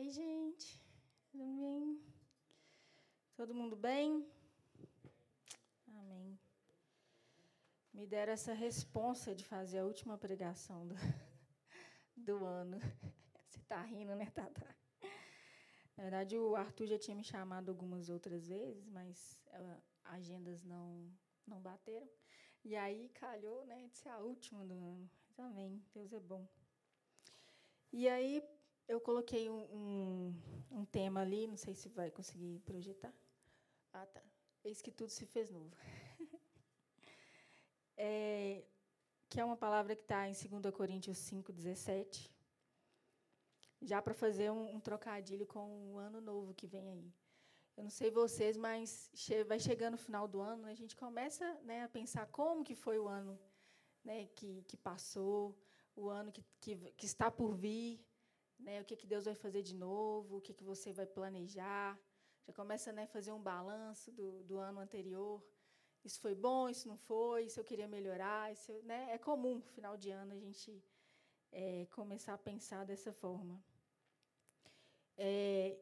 Ei, gente, tudo bem? Todo mundo bem? Amém. Me deram essa responsa de fazer a última pregação do, do ano. Você está rindo, né, Tata? Na verdade, o Arthur já tinha me chamado algumas outras vezes, mas agendas não, não bateram. E aí calhou né, de ser a última do ano. Amém. Deus é bom. E aí, eu coloquei um, um, um, tema ali, não sei se vai conseguir projetar. Ah, tá. Eis que tudo se fez novo. é, que é uma palavra que está em 2 Coríntios 5, 17. Já para fazer um, um, trocadilho com o ano novo que vem aí. Eu não sei vocês, mas che vai chegando o final do ano, né, a gente começa né, a pensar como que foi o ano né, que, que passou, o ano que, que, que está por vir né, o que, que Deus vai fazer de novo, o que, que você vai planejar. Já começa a né, fazer um balanço do, do ano anterior. Isso foi bom, isso não foi, isso eu queria melhorar. Isso, né, é comum, final de ano, a gente é, começar a pensar dessa forma. É,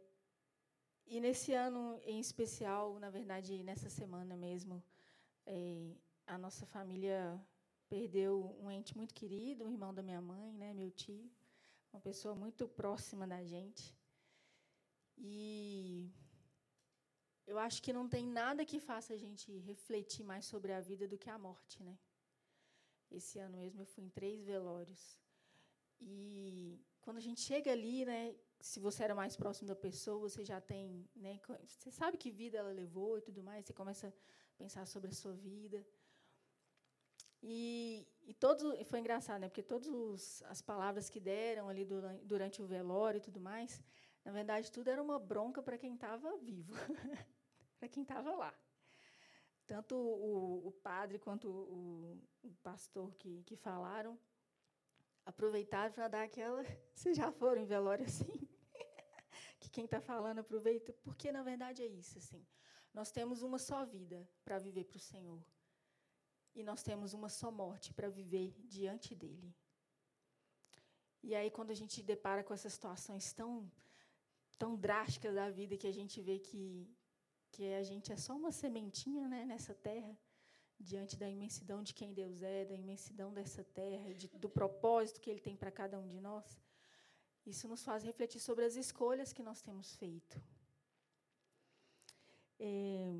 e nesse ano em especial, na verdade, nessa semana mesmo, é, a nossa família perdeu um ente muito querido, um irmão da minha mãe, né, meu tio uma pessoa muito próxima da gente. E eu acho que não tem nada que faça a gente refletir mais sobre a vida do que a morte, né? Esse ano mesmo eu fui em três velórios. E quando a gente chega ali, né, se você era mais próximo da pessoa, você já tem, né, você sabe que vida ela levou e tudo mais, você começa a pensar sobre a sua vida. E, e todos, foi engraçado, né? Porque todas as palavras que deram ali durante, durante o velório e tudo mais, na verdade, tudo era uma bronca para quem estava vivo, para quem estava lá. Tanto o, o padre quanto o, o, pastor que, que falaram aproveitaram para dar aquela. Vocês já foram em velório assim? que quem está falando aproveita, porque na verdade é isso. assim. Nós temos uma só vida para viver para o Senhor e nós temos uma só morte para viver diante dele. E aí, quando a gente depara com essas situações tão, tão drásticas da vida, que a gente vê que, que a gente é só uma sementinha né, nessa terra, diante da imensidão de quem Deus é, da imensidão dessa terra, de, do propósito que Ele tem para cada um de nós, isso nos faz refletir sobre as escolhas que nós temos feito. É,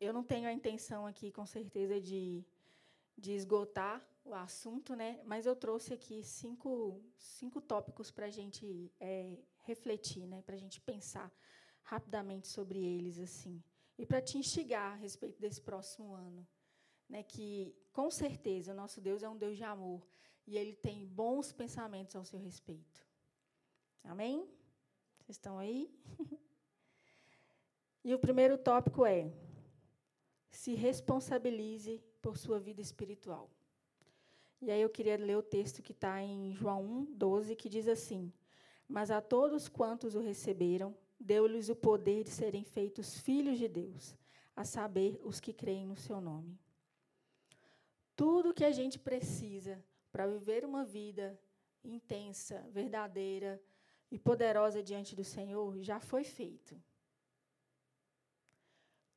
eu não tenho a intenção aqui, com certeza, de, de esgotar o assunto, né? mas eu trouxe aqui cinco, cinco tópicos para a gente é, refletir, né? para a gente pensar rapidamente sobre eles. assim E para te instigar a respeito desse próximo ano. Né? Que, com certeza, o nosso Deus é um Deus de amor e ele tem bons pensamentos ao seu respeito. Amém? Vocês estão aí? e o primeiro tópico é se responsabilize por sua vida espiritual. E aí eu queria ler o texto que está em João 1, 12, que diz assim: Mas a todos quantos o receberam, deu-lhes o poder de serem feitos filhos de Deus, a saber, os que creem no seu nome. Tudo que a gente precisa para viver uma vida intensa, verdadeira e poderosa diante do Senhor já foi feito.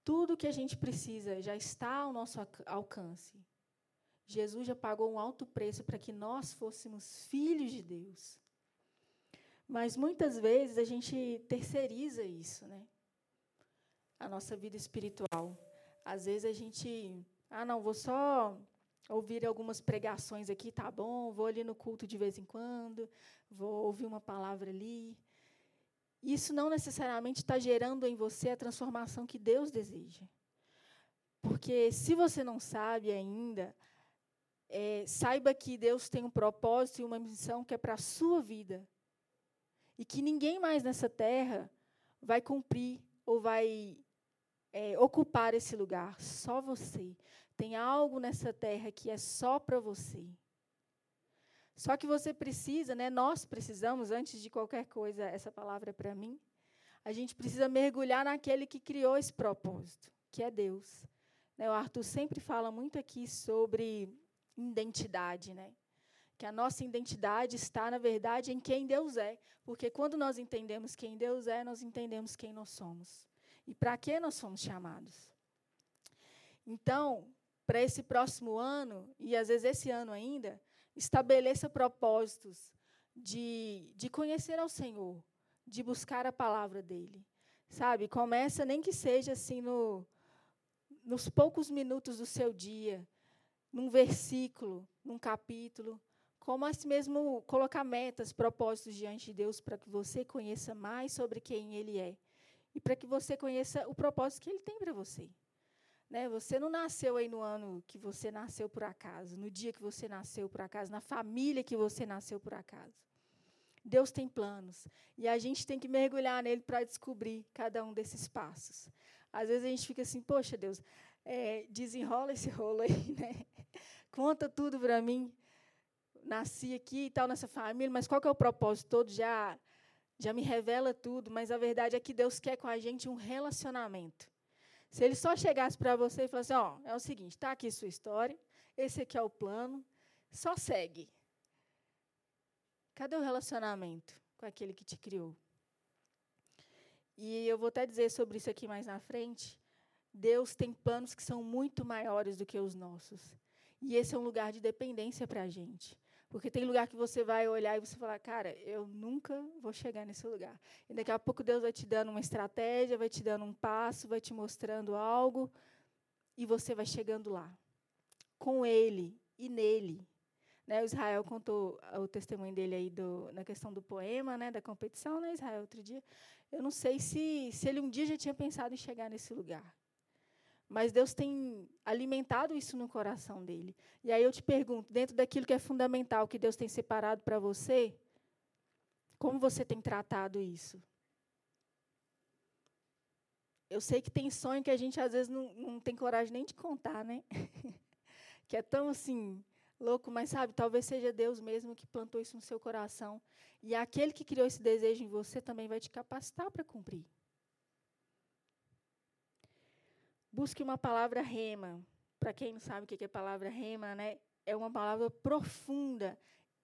Tudo que a gente precisa já está ao nosso alcance. Jesus já pagou um alto preço para que nós fôssemos filhos de Deus. Mas muitas vezes a gente terceiriza isso, né? A nossa vida espiritual. Às vezes a gente, ah, não, vou só ouvir algumas pregações aqui, tá bom, vou ali no culto de vez em quando, vou ouvir uma palavra ali. Isso não necessariamente está gerando em você a transformação que Deus deseja. Porque se você não sabe ainda, é, saiba que Deus tem um propósito e uma missão que é para a sua vida. E que ninguém mais nessa terra vai cumprir ou vai é, ocupar esse lugar, só você. Tem algo nessa terra que é só para você. Só que você precisa, né, nós precisamos, antes de qualquer coisa, essa palavra é para mim, a gente precisa mergulhar naquele que criou esse propósito, que é Deus. Né, o Arthur sempre fala muito aqui sobre identidade, né? Que a nossa identidade está, na verdade, em quem Deus é. Porque quando nós entendemos quem Deus é, nós entendemos quem nós somos. E para que nós somos chamados. Então, para esse próximo ano, e às vezes esse ano ainda, estabeleça propósitos de, de conhecer ao Senhor, de buscar a palavra dele. Sabe? Começa, nem que seja assim, no, nos poucos minutos do seu dia, num versículo, num capítulo, como assim mesmo colocar metas, propósitos diante de Deus para que você conheça mais sobre quem Ele é e para que você conheça o propósito que Ele tem para você. Né? Você não nasceu aí no ano que você nasceu por acaso, no dia que você nasceu por acaso, na família que você nasceu por acaso. Deus tem planos e a gente tem que mergulhar nele para descobrir cada um desses passos. Às vezes a gente fica assim, poxa Deus, é, desenrola esse rolo aí, né? Conta tudo para mim. Nasci aqui e tal nessa família, mas qual que é o propósito todo? Já já me revela tudo, mas a verdade é que Deus quer com a gente um relacionamento. Se ele só chegasse para você e falasse, ó, oh, é o seguinte, está aqui sua história, esse aqui é o plano, só segue. Cadê o relacionamento com aquele que te criou? E eu vou até dizer sobre isso aqui mais na frente. Deus tem planos que são muito maiores do que os nossos. E esse é um lugar de dependência para a gente. Porque tem lugar que você vai olhar e você falar, cara, eu nunca vou chegar nesse lugar. E daqui a pouco Deus vai te dando uma estratégia, vai te dando um passo, vai te mostrando algo, e você vai chegando lá. Com Ele e nele. Né, o Israel contou o testemunho dele aí do, na questão do poema, né, da competição, né, Israel, outro dia. Eu não sei se, se ele um dia já tinha pensado em chegar nesse lugar. Mas Deus tem alimentado isso no coração dele. E aí eu te pergunto, dentro daquilo que é fundamental, que Deus tem separado para você, como você tem tratado isso? Eu sei que tem sonho que a gente às vezes não, não tem coragem nem de contar, né? que é tão assim, louco, mas sabe, talvez seja Deus mesmo que plantou isso no seu coração. E aquele que criou esse desejo em você também vai te capacitar para cumprir. Busque uma palavra rema. Para quem não sabe o que é palavra rema, né? É uma palavra profunda,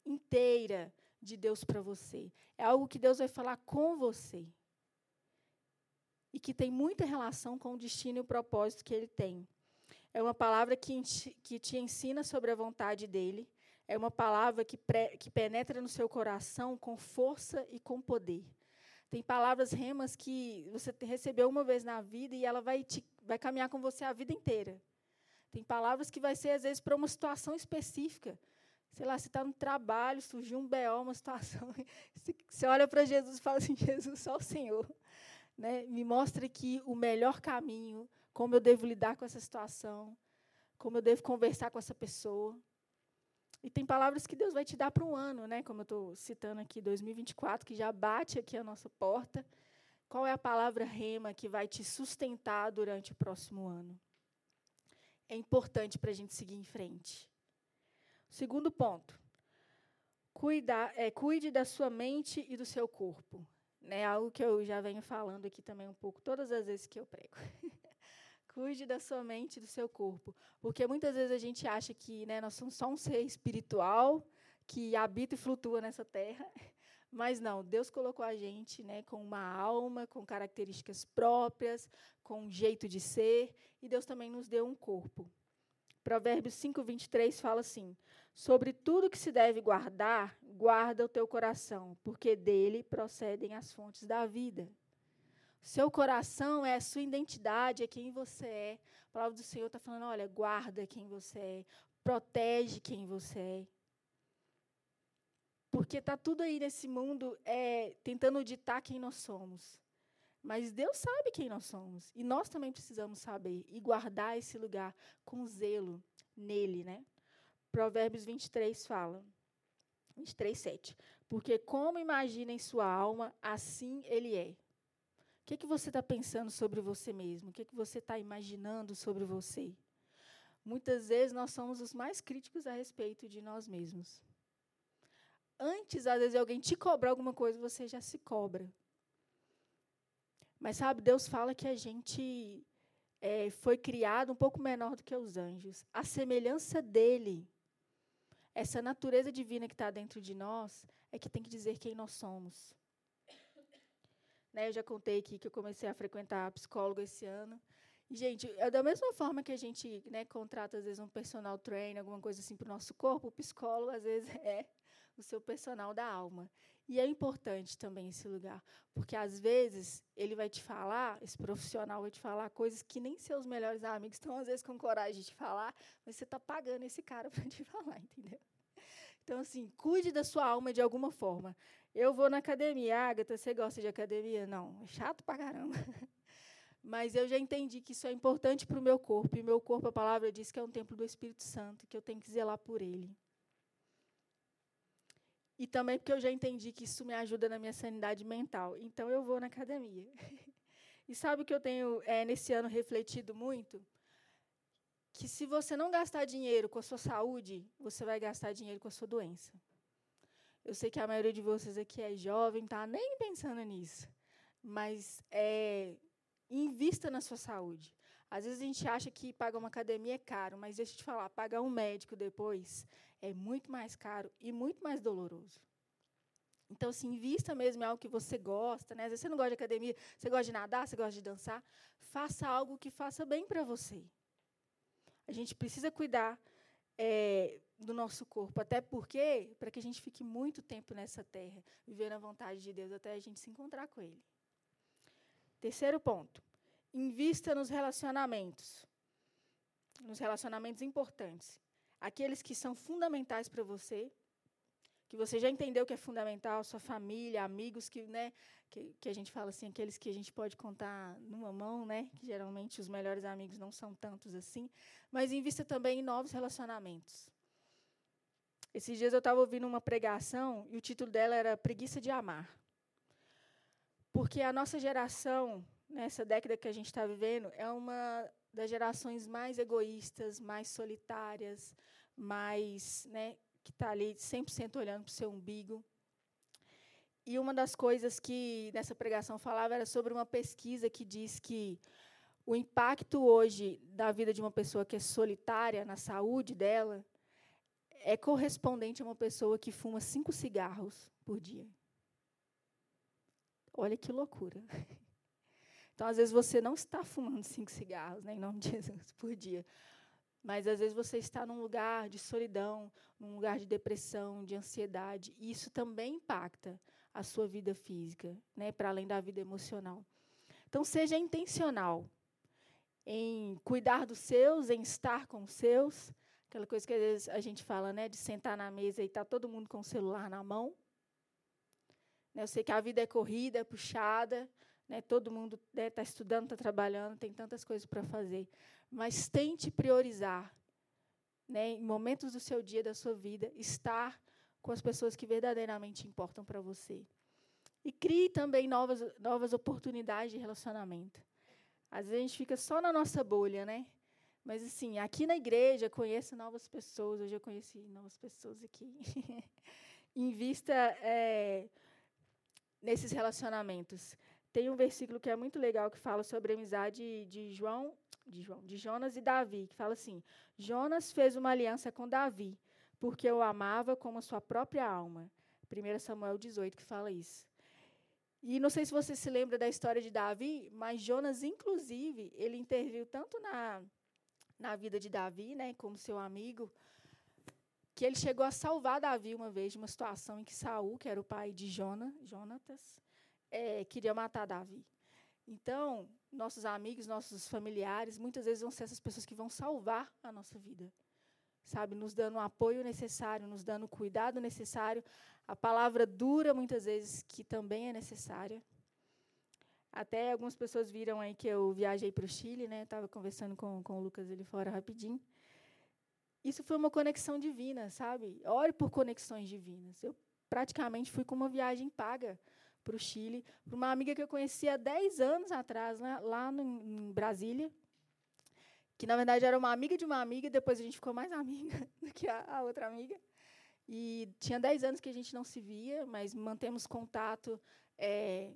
inteira de Deus para você. É algo que Deus vai falar com você. E que tem muita relação com o destino e o propósito que ele tem. É uma palavra que, te ensina sobre a vontade dele. É uma palavra que, pre, que penetra no seu coração com força e com poder. Tem palavras remas que você recebeu uma vez na vida e ela vai, te, vai caminhar com você a vida inteira. Tem palavras que vai ser, às vezes, para uma situação específica. Sei lá, você está no trabalho, surgiu um BO, uma situação. Você olha para Jesus e fala assim: Jesus, só o Senhor. Né? Me mostra aqui o melhor caminho, como eu devo lidar com essa situação, como eu devo conversar com essa pessoa. E tem palavras que Deus vai te dar para um ano, né? Como eu estou citando aqui, 2024, que já bate aqui a nossa porta. Qual é a palavra rema que vai te sustentar durante o próximo ano? É importante para a gente seguir em frente. Segundo ponto. Cuida, é, cuide da sua mente e do seu corpo. Né, algo que eu já venho falando aqui também um pouco, todas as vezes que eu prego. Cuide da sua mente e do seu corpo. Porque muitas vezes a gente acha que né, nós somos só um ser espiritual que habita e flutua nessa terra. Mas não, Deus colocou a gente né, com uma alma, com características próprias, com um jeito de ser, e Deus também nos deu um corpo. Provérbios 5, 23 fala assim: Sobre tudo que se deve guardar, guarda o teu coração, porque dele procedem as fontes da vida. Seu coração é a sua identidade, é quem você é. A palavra do Senhor está falando: olha, guarda quem você é, protege quem você é. Porque está tudo aí nesse mundo é, tentando ditar quem nós somos. Mas Deus sabe quem nós somos. E nós também precisamos saber e guardar esse lugar com zelo nele. Né? Provérbios 23 fala. 23, 7. Porque como imagina em sua alma, assim ele é. O que, que você está pensando sobre você mesmo? O que, que você está imaginando sobre você? Muitas vezes nós somos os mais críticos a respeito de nós mesmos. Antes, às vezes, alguém te cobrar alguma coisa, você já se cobra. Mas sabe, Deus fala que a gente é, foi criado um pouco menor do que os anjos. A semelhança dele. essa natureza divina que está dentro de nós é que tem que dizer quem nós somos. Né, eu já contei aqui que eu comecei a frequentar psicólogo esse ano. Gente, é da mesma forma que a gente né, contrata, às vezes, um personal trainer, alguma coisa assim para o nosso corpo, o psicólogo, às vezes, é o seu personal da alma. E é importante também esse lugar, porque às vezes ele vai te falar, esse profissional vai te falar coisas que nem seus melhores amigos estão às vezes com coragem de te falar, mas você está pagando esse cara para te falar, entendeu? Então, assim, cuide da sua alma de alguma forma. Eu vou na academia, Agatha, você gosta de academia? Não, é chato pra caramba. Mas eu já entendi que isso é importante para o meu corpo, e meu corpo, a palavra diz que é um templo do Espírito Santo, que eu tenho que zelar por ele. E também porque eu já entendi que isso me ajuda na minha sanidade mental. Então eu vou na academia. e sabe o que eu tenho é, nesse ano refletido muito? Que se você não gastar dinheiro com a sua saúde, você vai gastar dinheiro com a sua doença. Eu sei que a maioria de vocês aqui é jovem, tá nem pensando nisso. Mas é, invista na sua saúde. Às vezes a gente acha que pagar uma academia é caro, mas deixa eu te falar, pagar um médico depois é muito mais caro e muito mais doloroso. Então, se assim, invista mesmo em algo que você gosta, né? Às vezes você não gosta de academia, você gosta de nadar, você gosta de dançar, faça algo que faça bem para você. A gente precisa cuidar é, do nosso corpo, até porque para que a gente fique muito tempo nessa terra, vivendo a vontade de Deus até a gente se encontrar com Ele. Terceiro ponto: invista nos relacionamentos, nos relacionamentos importantes, aqueles que são fundamentais para você, que você já entendeu que é fundamental, sua família, amigos que, né, que, que a gente fala assim, aqueles que a gente pode contar numa mão, né, que geralmente os melhores amigos não são tantos assim, mas invista também em novos relacionamentos. Esses dias eu estava ouvindo uma pregação e o título dela era Preguiça de Amar. Porque a nossa geração nessa década que a gente está vivendo, é uma das gerações mais egoístas, mais solitárias, mais, né, que está ali 100% olhando para o seu umbigo. E uma das coisas que nessa pregação falava era sobre uma pesquisa que diz que o impacto hoje da vida de uma pessoa que é solitária na saúde dela é correspondente a uma pessoa que fuma cinco cigarros por dia. Olha que loucura. Então, às vezes, você não está fumando cinco cigarros, né, em nome de Jesus, por dia. Mas, às vezes, você está num lugar de solidão, num lugar de depressão, de ansiedade. E isso também impacta a sua vida física, né, para além da vida emocional. Então, seja intencional em cuidar dos seus, em estar com os seus. Aquela coisa que às vezes a gente fala, né, de sentar na mesa e tá todo mundo com o celular na mão. Eu sei que a vida é corrida, é puxada, né? Todo mundo está né, tá estudando, está trabalhando, tem tantas coisas para fazer. Mas tente priorizar, né, em momentos do seu dia, da sua vida, estar com as pessoas que verdadeiramente importam para você. E crie também novas, novas oportunidades de relacionamento. Às vezes a gente fica só na nossa bolha, né? Mas, assim, aqui na igreja, conheço novas pessoas. Hoje eu conheci novas pessoas aqui. Invista é, nesses relacionamentos. Tem um versículo que é muito legal que fala sobre a amizade de João, de João, de Jonas e Davi, que fala assim: Jonas fez uma aliança com Davi, porque o amava como a sua própria alma. 1 Samuel 18 que fala isso. E não sei se você se lembra da história de Davi, mas Jonas, inclusive, ele interviu tanto na, na vida de Davi, né, como seu amigo, que ele chegou a salvar Davi uma vez de uma situação em que Saul, que era o pai de Jonas, Jonatas, é, queria matar Davi. Então, nossos amigos, nossos familiares, muitas vezes vão ser essas pessoas que vão salvar a nossa vida. Sabe, nos dando o apoio necessário, nos dando o cuidado necessário, a palavra dura muitas vezes que também é necessária. Até algumas pessoas viram aí que eu viajei para o Chile, né? Estava conversando com, com o Lucas ali fora rapidinho. Isso foi uma conexão divina, sabe? Ore por conexões divinas. Eu praticamente fui com uma viagem paga para o Chile, para uma amiga que eu conhecia há 10 anos atrás, né, lá no, em Brasília, que na verdade era uma amiga de uma amiga, depois a gente ficou mais amiga do que a, a outra amiga. E tinha 10 anos que a gente não se via, mas mantemos contato é,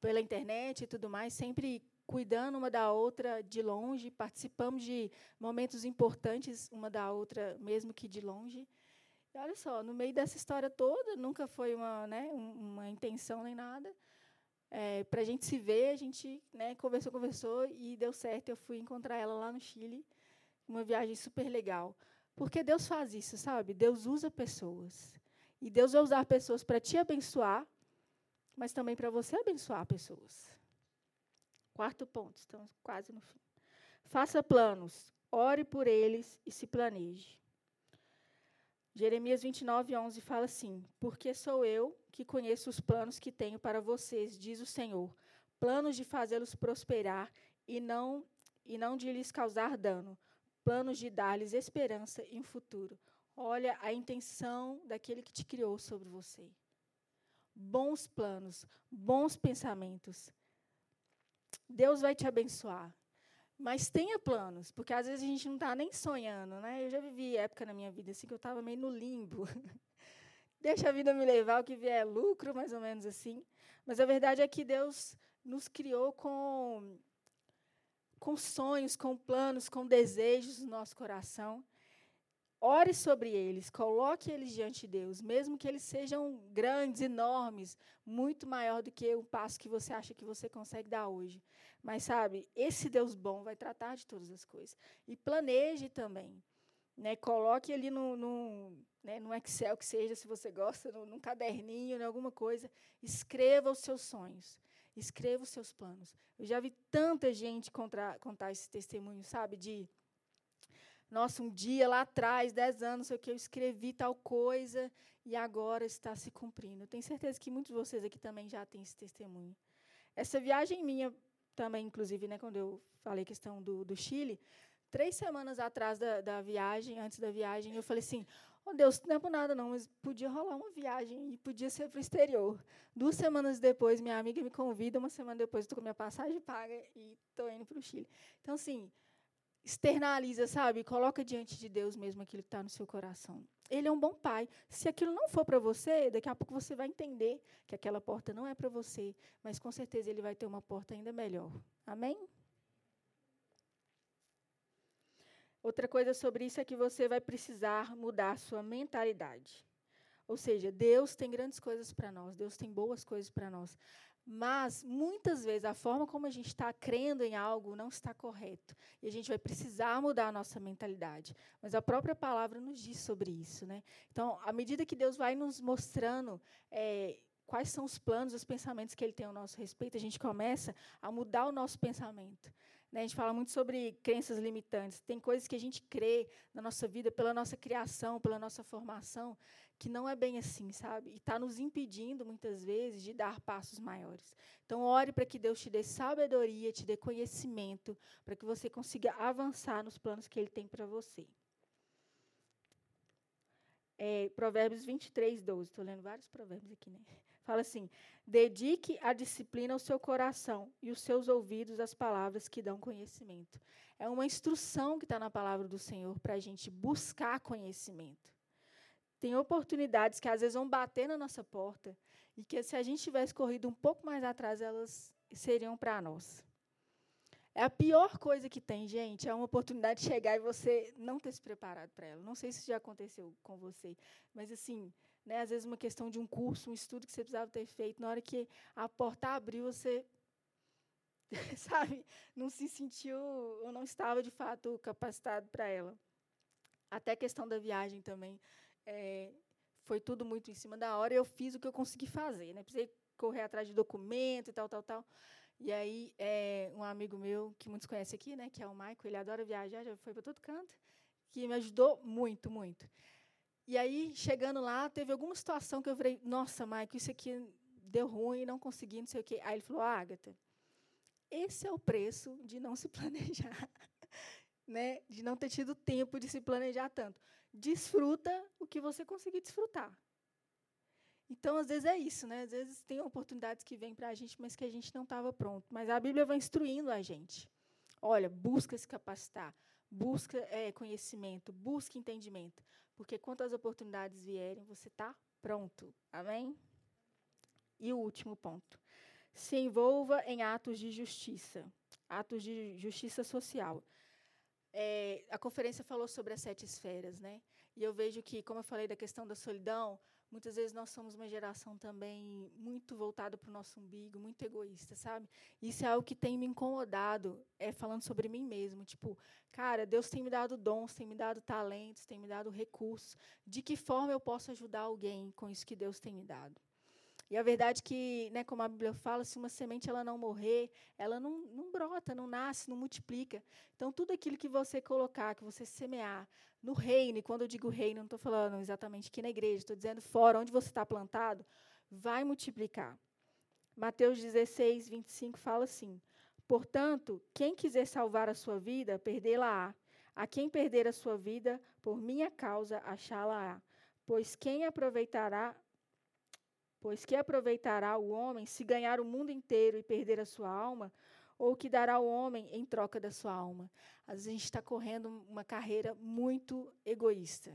pela internet e tudo mais, sempre cuidando uma da outra de longe, participamos de momentos importantes uma da outra, mesmo que de longe. E olha só, no meio dessa história toda, nunca foi uma, né, uma intenção nem nada. É, para a gente se ver, a gente né, conversou, conversou e deu certo. Eu fui encontrar ela lá no Chile, uma viagem super legal. Porque Deus faz isso, sabe? Deus usa pessoas. E Deus vai usar pessoas para te abençoar, mas também para você abençoar pessoas. Quarto ponto, estamos quase no fim. Faça planos, ore por eles e se planeje. Jeremias 29, 11 fala assim: Porque sou eu que conheço os planos que tenho para vocês, diz o Senhor, planos de fazê-los prosperar e não, e não de lhes causar dano, planos de dar-lhes esperança e um futuro. Olha a intenção daquele que te criou sobre você. Bons planos, bons pensamentos. Deus vai te abençoar. Mas tenha planos, porque às vezes a gente não está nem sonhando, né? Eu já vivi época na minha vida assim que eu estava meio no limbo. Deixa a vida me levar, o que vier é lucro, mais ou menos assim. Mas a verdade é que Deus nos criou com, com sonhos, com planos, com desejos no nosso coração. Ore sobre eles, coloque eles diante de Deus, mesmo que eles sejam grandes, enormes, muito maior do que o passo que você acha que você consegue dar hoje. Mas sabe, esse Deus bom vai tratar de todas as coisas. E planeje também. Né, coloque ali no, no, né, no Excel que seja, se você gosta, num caderninho, em alguma coisa. Escreva os seus sonhos. Escreva os seus planos. Eu já vi tanta gente contra, contar esse testemunho, sabe, de nossa, um dia lá atrás, dez anos, sei o que, eu escrevi tal coisa e agora está se cumprindo. Tenho certeza que muitos de vocês aqui também já têm esse testemunho. Essa viagem minha também, inclusive, né, quando eu falei questão do, do Chile, três semanas atrás da, da viagem, antes da viagem, eu falei assim, oh Deus, não é por nada não, mas podia rolar uma viagem e podia ser para o exterior. Duas semanas depois, minha amiga me convida, uma semana depois, estou com minha passagem paga e estou indo para o Chile. Então, assim, externaliza, sabe? Coloca diante de Deus mesmo aquilo que está no seu coração. Ele é um bom pai. Se aquilo não for para você, daqui a pouco você vai entender que aquela porta não é para você, mas com certeza ele vai ter uma porta ainda melhor. Amém? Outra coisa sobre isso é que você vai precisar mudar a sua mentalidade. Ou seja, Deus tem grandes coisas para nós, Deus tem boas coisas para nós. Mas, muitas vezes, a forma como a gente está crendo em algo não está correto. E a gente vai precisar mudar a nossa mentalidade. Mas a própria palavra nos diz sobre isso. Né? Então, à medida que Deus vai nos mostrando é, quais são os planos, os pensamentos que Ele tem ao nosso respeito, a gente começa a mudar o nosso pensamento. Né? A gente fala muito sobre crenças limitantes. Tem coisas que a gente crê na nossa vida, pela nossa criação, pela nossa formação, que não é bem assim, sabe? E está nos impedindo, muitas vezes, de dar passos maiores. Então, ore para que Deus te dê sabedoria, te dê conhecimento, para que você consiga avançar nos planos que Ele tem para você. É, provérbios 23, 12. Estou lendo vários provérbios aqui, né? Fala assim: dedique a disciplina ao seu coração e os seus ouvidos às palavras que dão conhecimento. É uma instrução que está na palavra do Senhor para a gente buscar conhecimento. Tem oportunidades que às vezes vão bater na nossa porta e que se a gente tivesse corrido um pouco mais atrás, elas seriam para nós. É a pior coisa que tem, gente, é uma oportunidade de chegar e você não ter se preparado para ela. Não sei se já aconteceu com você, mas assim, né, às vezes uma questão de um curso, um estudo que você precisava ter feito, na hora que a porta abriu, você sabe, não se sentiu ou não estava de fato capacitado para ela. Até a questão da viagem também é, foi tudo muito em cima da hora. Eu fiz o que eu consegui fazer, né? Precisei correr atrás de documento e tal, tal, tal. E aí, é, um amigo meu, que muitos conhecem aqui, né, que é o Michael, ele adora viajar, já foi para todo canto, que me ajudou muito, muito. E aí, chegando lá, teve alguma situação que eu falei, nossa, Michael, isso aqui deu ruim, não consegui, não sei o quê. Aí ele falou, Agatha, esse é o preço de não se planejar, né? de não ter tido tempo de se planejar tanto desfruta o que você conseguir desfrutar. Então, às vezes é isso, né? Às vezes tem oportunidades que vêm para a gente, mas que a gente não estava pronto. Mas a Bíblia vai instruindo a gente. Olha, busca se capacitar, busca é, conhecimento, busca entendimento, porque quantas oportunidades vierem, você está pronto. Amém? E o último ponto: se envolva em atos de justiça, atos de justiça social é, a conferência falou sobre as sete esferas, né? E eu vejo que, como eu falei da questão da solidão, muitas vezes nós somos uma geração também muito voltada para o nosso umbigo, muito egoísta, sabe? Isso é algo que tem me incomodado, é falando sobre mim mesmo. Tipo, cara, Deus tem me dado dons, tem me dado talentos, tem me dado recursos. De que forma eu posso ajudar alguém com isso que Deus tem me dado? E a verdade é que, né, como a Bíblia fala, se uma semente ela não morrer, ela não, não brota, não nasce, não multiplica. Então, tudo aquilo que você colocar, que você semear no reino, e quando eu digo reino, não estou falando exatamente aqui na igreja, estou dizendo fora, onde você está plantado, vai multiplicar. Mateus 16, 25 fala assim: Portanto, quem quiser salvar a sua vida, perdê-la-á. A quem perder a sua vida, por minha causa, achá-la-á. Pois quem aproveitará Pois que aproveitará o homem se ganhar o mundo inteiro e perder a sua alma? Ou que dará o homem em troca da sua alma? Às vezes a gente está correndo uma carreira muito egoísta,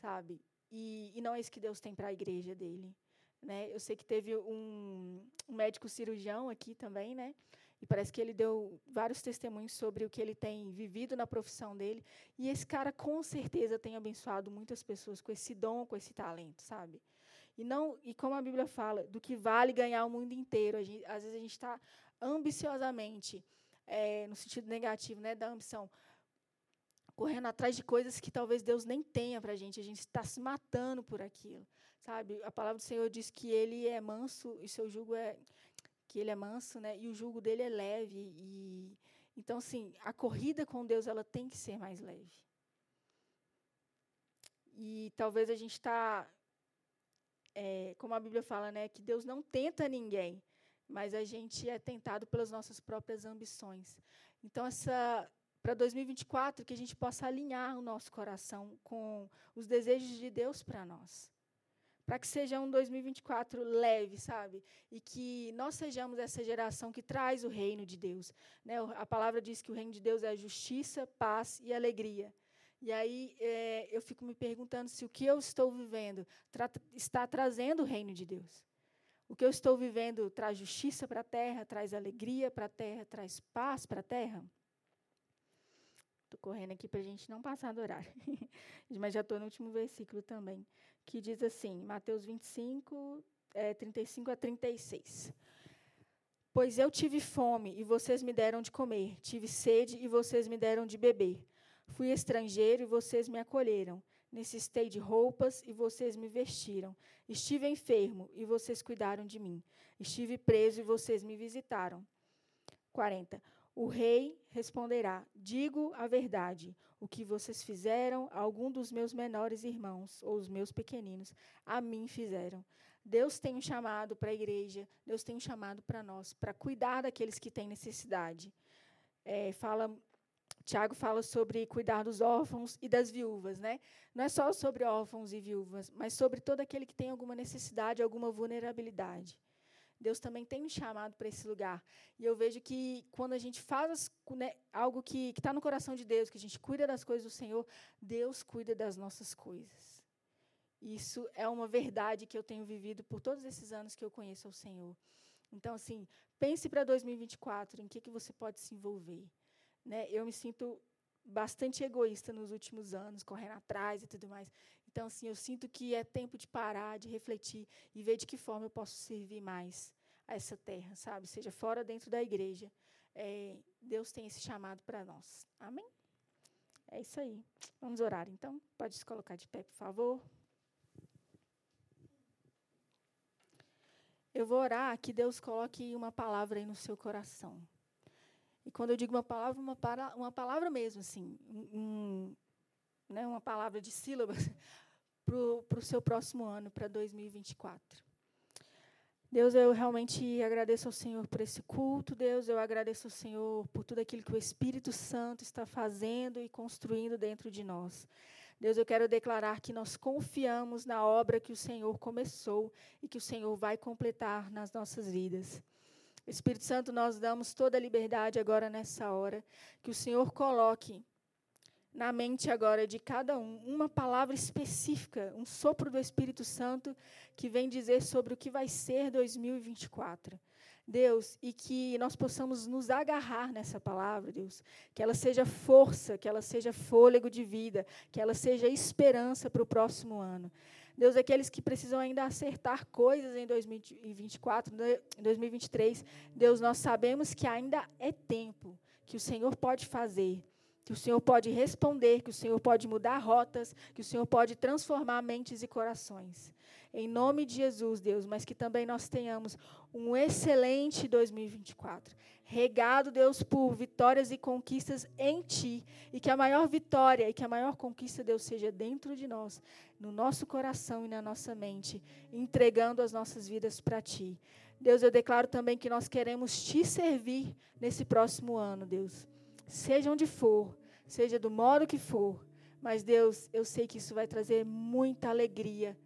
sabe? E, e não é isso que Deus tem para a igreja dele. Né? Eu sei que teve um, um, médico cirurgião aqui também, né? E parece que ele deu vários testemunhos sobre o que ele tem vivido na profissão dele. E esse cara, com certeza, tem abençoado muitas pessoas com esse dom, com esse talento, sabe? E não e como a Bíblia fala, do que vale ganhar o mundo inteiro. Gente, às vezes a gente está ambiciosamente, é, no sentido negativo, né, da ambição, correndo atrás de coisas que talvez Deus nem tenha para a gente. A gente está se matando por aquilo, sabe? A palavra do Senhor diz que Ele é manso e seu jugo é que Ele é manso, né? E o jugo dele é leve e então, sim, a corrida com Deus ela tem que ser mais leve. E talvez a gente está é, como a Bíblia fala, né, que Deus não tenta ninguém, mas a gente é tentado pelas nossas próprias ambições. Então, essa para 2024 que a gente possa alinhar o nosso coração com os desejos de Deus para nós. Para que seja um 2024 leve, sabe? E que nós sejamos essa geração que traz o reino de Deus. Né? A palavra diz que o reino de Deus é justiça, paz e alegria. E aí é, eu fico me perguntando se o que eu estou vivendo tra está trazendo o reino de Deus. O que eu estou vivendo traz justiça para a terra, traz alegria para a terra, traz paz para a terra? Estou correndo aqui para a gente não passar do horário. Mas já estou no último versículo também, que diz assim, Mateus 25, é, 35 a 36. Pois eu tive fome e vocês me deram de comer, tive sede e vocês me deram de beber. Fui estrangeiro e vocês me acolheram. Necessitei de roupas e vocês me vestiram. Estive enfermo e vocês cuidaram de mim. Estive preso e vocês me visitaram. 40. O rei responderá: Digo a verdade. O que vocês fizeram a algum dos meus menores irmãos, ou os meus pequeninos, a mim fizeram. Deus tem um chamado para a igreja, Deus tem um chamado para nós, para cuidar daqueles que têm necessidade. É, fala Tiago fala sobre cuidar dos órfãos e das viúvas, né? Não é só sobre órfãos e viúvas, mas sobre todo aquele que tem alguma necessidade, alguma vulnerabilidade. Deus também tem um chamado para esse lugar. E eu vejo que quando a gente faz né, algo que está no coração de Deus, que a gente cuida das coisas do Senhor, Deus cuida das nossas coisas. Isso é uma verdade que eu tenho vivido por todos esses anos que eu conheço o Senhor. Então, assim, pense para 2024 em que, que você pode se envolver. Né? Eu me sinto bastante egoísta nos últimos anos, correndo atrás e tudo mais. Então, assim, eu sinto que é tempo de parar, de refletir e ver de que forma eu posso servir mais a essa terra, sabe? Seja fora dentro da igreja. É, Deus tem esse chamado para nós. Amém? É isso aí. Vamos orar, então. Pode se colocar de pé, por favor. Eu vou orar que Deus coloque uma palavra aí no seu coração. Quando eu digo uma palavra, uma, para, uma palavra mesmo, assim, um, né, uma palavra de sílabas para o seu próximo ano, para 2024. Deus, eu realmente agradeço ao Senhor por esse culto, Deus, eu agradeço ao Senhor por tudo aquilo que o Espírito Santo está fazendo e construindo dentro de nós. Deus, eu quero declarar que nós confiamos na obra que o Senhor começou e que o Senhor vai completar nas nossas vidas. Espírito Santo, nós damos toda a liberdade agora nessa hora, que o Senhor coloque na mente agora de cada um uma palavra específica, um sopro do Espírito Santo que vem dizer sobre o que vai ser 2024. Deus, e que nós possamos nos agarrar nessa palavra, Deus. Que ela seja força, que ela seja fôlego de vida, que ela seja esperança para o próximo ano. Deus, aqueles que precisam ainda acertar coisas em 2024, em 2023, Deus, nós sabemos que ainda é tempo, que o Senhor pode fazer que o Senhor pode responder, que o Senhor pode mudar rotas, que o Senhor pode transformar mentes e corações. Em nome de Jesus, Deus, mas que também nós tenhamos um excelente 2024. Regado, Deus, por vitórias e conquistas em Ti. E que a maior vitória e que a maior conquista, Deus, seja dentro de nós, no nosso coração e na nossa mente, entregando as nossas vidas para Ti. Deus, eu declaro também que nós queremos Te servir nesse próximo ano, Deus seja onde for, seja do modo que for. Mas, Deus, eu sei que isso vai trazer muita alegria.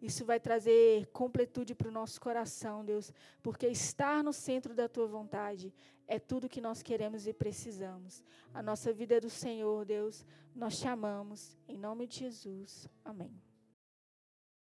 Isso vai trazer completude para o nosso coração, Deus, porque estar no centro da tua vontade é tudo que nós queremos e precisamos. A nossa vida é do Senhor, Deus. Nós te amamos. Em nome de Jesus. Amém.